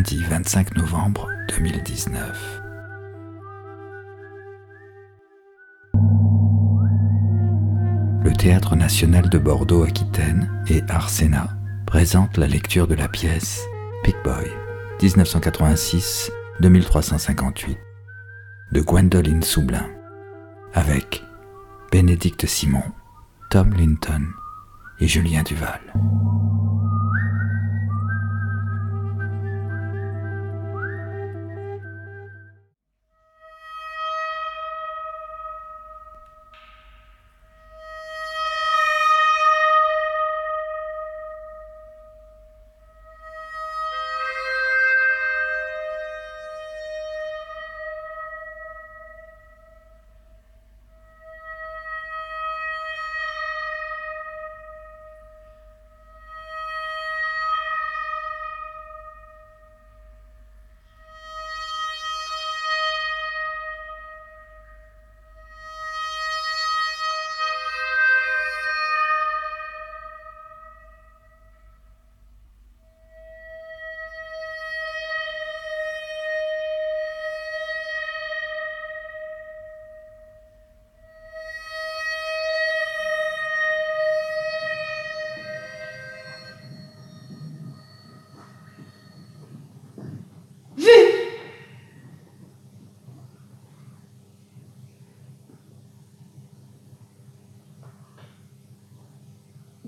lundi 25 novembre 2019. Le Théâtre national de Bordeaux-Aquitaine et Arsena présentent la lecture de la pièce Pick Boy 1986-2358 de Gwendoline Soublin avec Bénédicte Simon, Tom Linton et Julien Duval.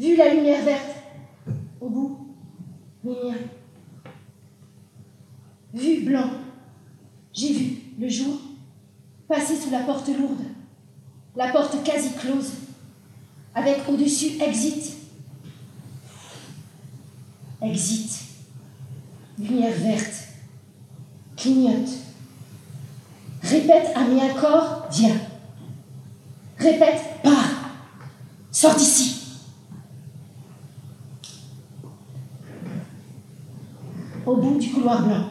Vu la lumière verte au bout, lumière. Vu blanc, j'ai vu le jour passer sous la porte lourde, la porte quasi close, avec au-dessus exit. Exit, lumière verte, clignote. Répète à mi corps, viens. Répète, pars, sors d'ici. Au bout du couloir blanc.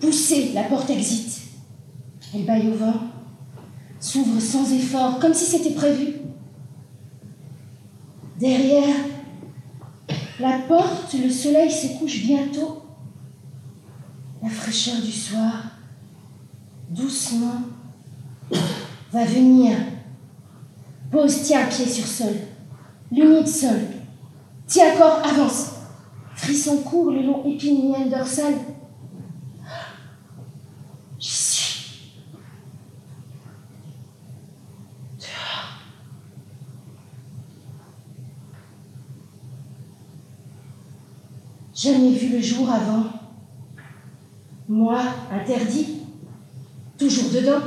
Poussez, la porte exit. Elle baille au vent, s'ouvre sans effort, comme si c'était prévu. Derrière la porte, le soleil se couche bientôt. La fraîcheur du soir, doucement, va venir. Pose, tiens, pied sur sol. L'humide sol. Tiens, corps, avance. Frisson court le long suis. Dehors. Jamais vu le jour avant. Moi, interdit. Toujours dedans.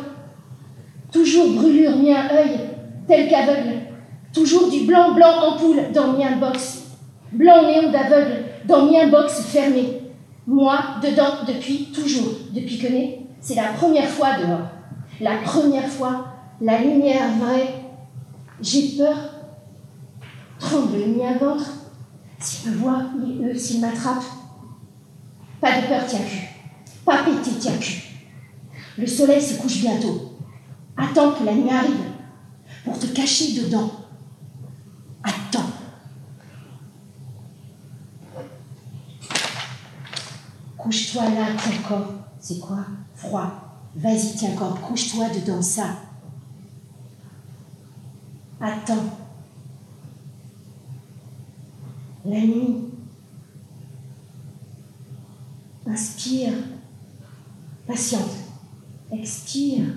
Toujours brûlure mis un œil, tel qu'aveugle. Toujours du blanc blanc ampoule dans mien box. Blanc néon d'aveugle dans mien box fermé. Moi, dedans, depuis toujours, depuis que né, c'est la première fois dehors. La première fois, la lumière vraie. J'ai peur. Tremble le ventre. S'il me voit, il eux, s'il m'attrape. Pas de peur, tiens cul. Pas pété, tiens cul. Le soleil se couche bientôt. Attends que la nuit arrive pour te cacher dedans. Attends. Couche-toi là, ton corps. C'est quoi? Froid. Vas-y, tiens corps, couche-toi dedans ça. Attends. La nuit. Inspire. Patiente. Expire.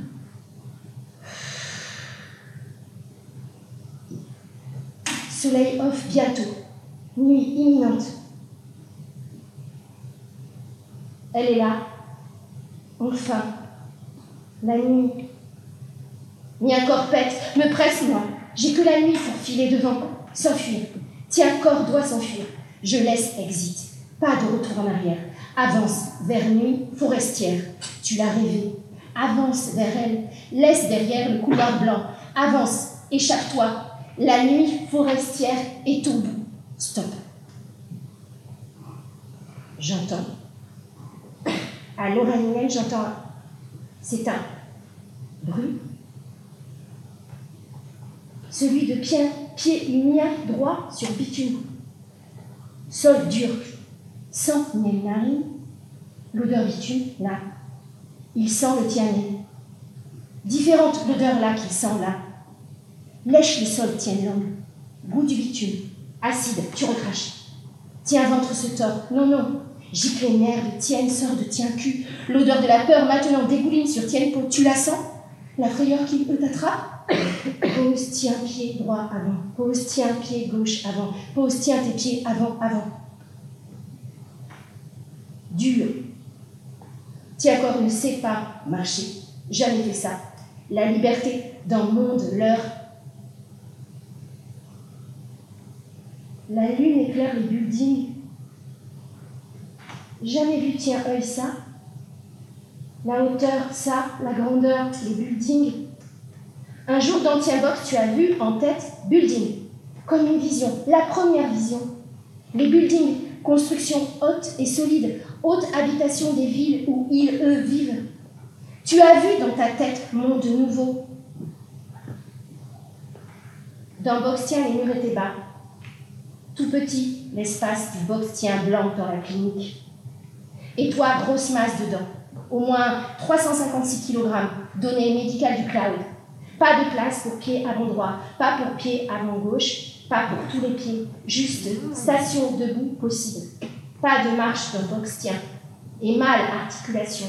Soleil off bientôt. Nuit imminente. Elle est là. Enfin. La nuit. Ni un corps pète. Me presse, moi. J'ai que la nuit pour filer devant. S'enfuir. Tiens, corps doit s'enfuir. Je laisse exit. Pas de retour en arrière. Avance vers nuit forestière. Tu l'as rêvé. Avance vers elle. Laisse derrière le couloir blanc. Avance. Échappe-toi. La nuit forestière est au bout. Stop. J'entends. À l'oreille j'entends. C'est un bruit. Celui de pied, pied mien droit sur bitume. Sol dur. sent miel narine, l'odeur bitume, là. Il sent le tianné. Différentes l'odeur là qu'il sent là. Lèche le sol, tienne langue. Goût du bitume. Acide, tu recraches. Tiens, ventre se tord. Non, non. Gicle les nerfs de tienne, sort de tien cul. L'odeur de la peur maintenant dégouline sur tienne peau. Tu la sens? La frayeur qui peut t'attrape Pose, tiens, pied droit avant. Pose, tiens, pied gauche avant. Pose, tiens, tes pieds avant, avant. Dur. Tiens, corps ne sait pas marcher. Jamais fait ça. La liberté dans monde, l'heure. La lune éclaire les buildings. Jamais vu, tiens, œil ça. La hauteur, ça. La grandeur, les buildings. Un jour dans Box, tu as vu en tête building, comme une vision, la première vision. Les buildings, construction haute et solide, haute habitation des villes où ils, eux, vivent. Tu as vu dans ta tête monde nouveau. Dans Boxtien, les murs étaient bas. Tout petit, l'espace du Boxtien blanc dans la clinique. Et toi, grosse masse dedans. Au moins 356 kg, données médicales du cloud. Pas de place pour pied avant droit, pas pour pied avant gauche, pas pour tous les pieds, juste station debout possible. Pas de marche dans box tient. Et mal articulation.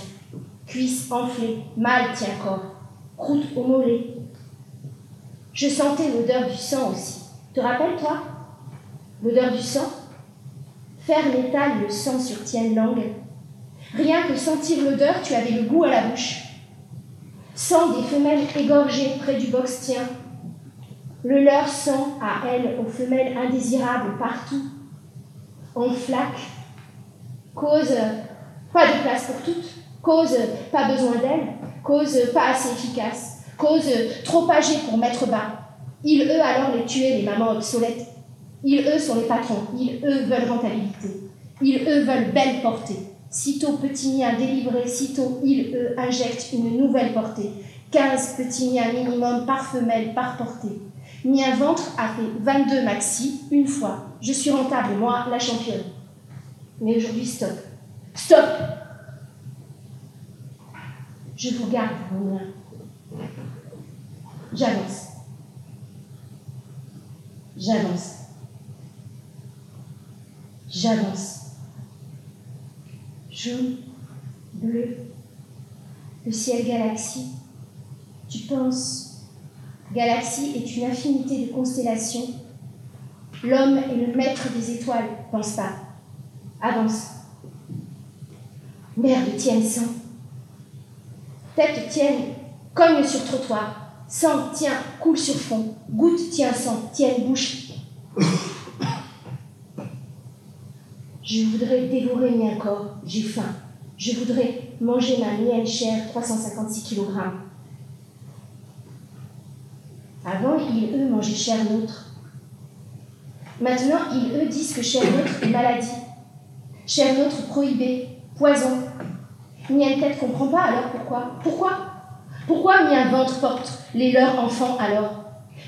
Cuisse enflée, mal tient corps. Croûte au mollet. Je sentais l'odeur du sang aussi. Te rappelles-toi L'odeur du sang? Faire l'étal le sang sur tienne langue. Rien que sentir l'odeur, tu avais le goût à la bouche sang des femelles égorgées près du box tien. Le leur sang à elles, aux femelles indésirables partout, en flaque. Cause pas de place pour toutes, cause pas besoin d'elles, cause pas assez efficace, cause trop âgée pour mettre bas. Ils, eux, alors les tuer, les mamans obsolètes. Ils, eux, sont les patrons. Ils, eux, veulent rentabilité. Ils, eux, veulent belle portée. Sitôt petit mien délivré, sitôt il, eux, injecte une nouvelle portée. 15 petits miens minimum par femelle, par portée. Mien ventre a fait 22 maxi une fois. Je suis rentable, moi, la championne. Mais aujourd'hui, stop. Stop Je vous garde, mon mien. J'avance. J'avance. J'avance jaune, bleu, le ciel galaxie. Tu penses, galaxie est une infinité de constellations. L'homme est le maître des étoiles, pense pas. Avance. Merde, tienne sang. Tête tienne, cogne sur trottoir. Sang, tiens, coule sur fond. Goutte, tiens, sang, tienne, bouche. Je voudrais dévorer mien corps, j'ai faim. Je voudrais manger ma mienne chère, 356 kg. Avant, ils, eux, mangeaient chair nôtre. Maintenant, ils, eux, disent que chair nôtre est maladie. Chair nôtre prohibée, poison. Mien tête comprend pas, alors pourquoi? Pourquoi? Pourquoi mien ventre porte les leurs enfants alors?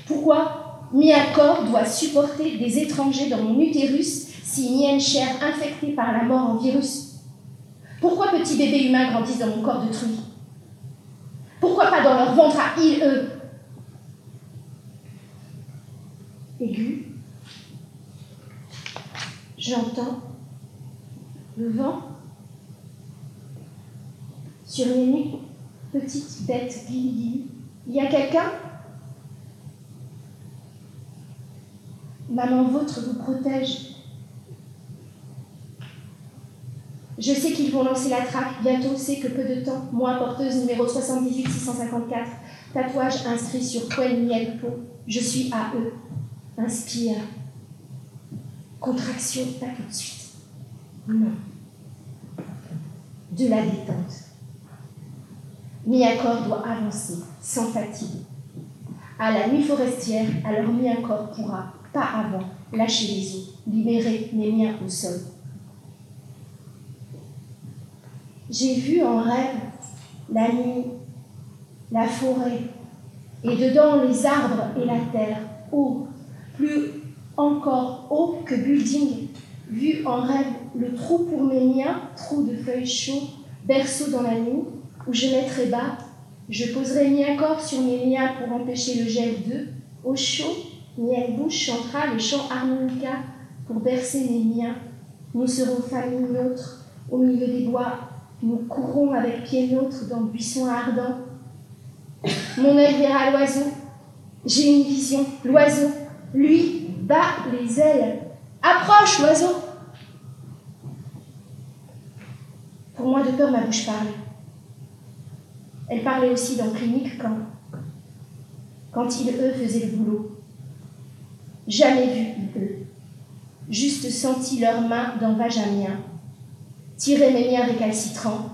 Pourquoi mien corps doit supporter des étrangers dans mon utérus si mienne chair infectée par la mort en virus. Pourquoi petits bébés humains grandissent dans mon corps de truie? Pourquoi pas dans leur ventre à ils, eux Aigu, j'entends le vent sur nuques, petite bête guili Il y a quelqu'un? Maman vôtre vous protège Je sais qu'ils vont lancer la traque, bientôt c'est que peu de temps. Moi, porteuse numéro 78 654, tatouage inscrit sur poil miel peau. Je suis à eux. Inspire. Contraction, pas tout de suite. Non. De la détente. Mi-accord doit avancer, sans fatigue. À la nuit forestière, alors mi-accord pourra, pas avant, lâcher les os, libérer mes miens au sol. J'ai vu en rêve la nuit, la forêt, et dedans les arbres et la terre, haut, plus encore haut que building, vu en rêve le trou pour mes miens, trou de feuilles chaudes, berceau dans la nuit, où je mettrai bas, je poserai mien corps sur mes liens pour empêcher le gel d'eux, au chaud, mienne bouche chantera le chant harmonica pour bercer les miens. Nous serons famille nôtre, au milieu des bois, nous courrons avec pieds nôtres dans le buisson ardent. Mon œil verra l'oiseau, j'ai une vision, l'oiseau, lui, bat les ailes. Approche, l'oiseau Pour moi, de peur, ma bouche parlait. Elle parlait aussi dans Clinique quand, quand ils, eux, faisaient le boulot. Jamais vu, eux. Juste senti leurs mains dans Vajamien, tirer mes miens récalcitrants,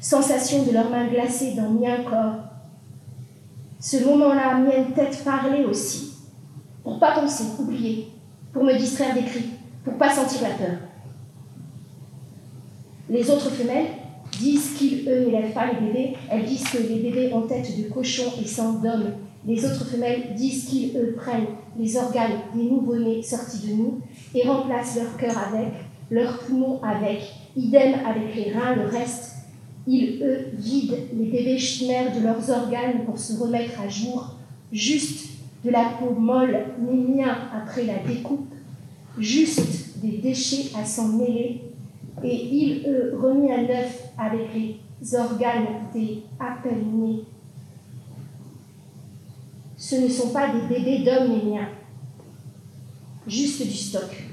sensation de leurs mains glacées dans mien corps. Ce moment-là, mienne tête parlait aussi, pour pas penser, oublier, pour me distraire des cris, pour pas sentir la peur. Les autres femelles disent qu'ils, eux, n'élèvent pas les bébés. Elles disent que les bébés ont tête de cochon et sang d'homme. Les autres femelles disent qu'ils, eux, prennent les organes des nouveau-nés sortis de nous et remplacent leur cœur avec, leurs poumons avec, idem avec les reins, le reste. Ils, eux, vident les bébés chimères de leurs organes pour se remettre à jour, juste de la peau molle, miens après la découpe, juste des déchets à s'en mêler et il eux, remis à neuf avec les organes des à nés. Ce ne sont pas des bébés d'hommes miens, juste du stock.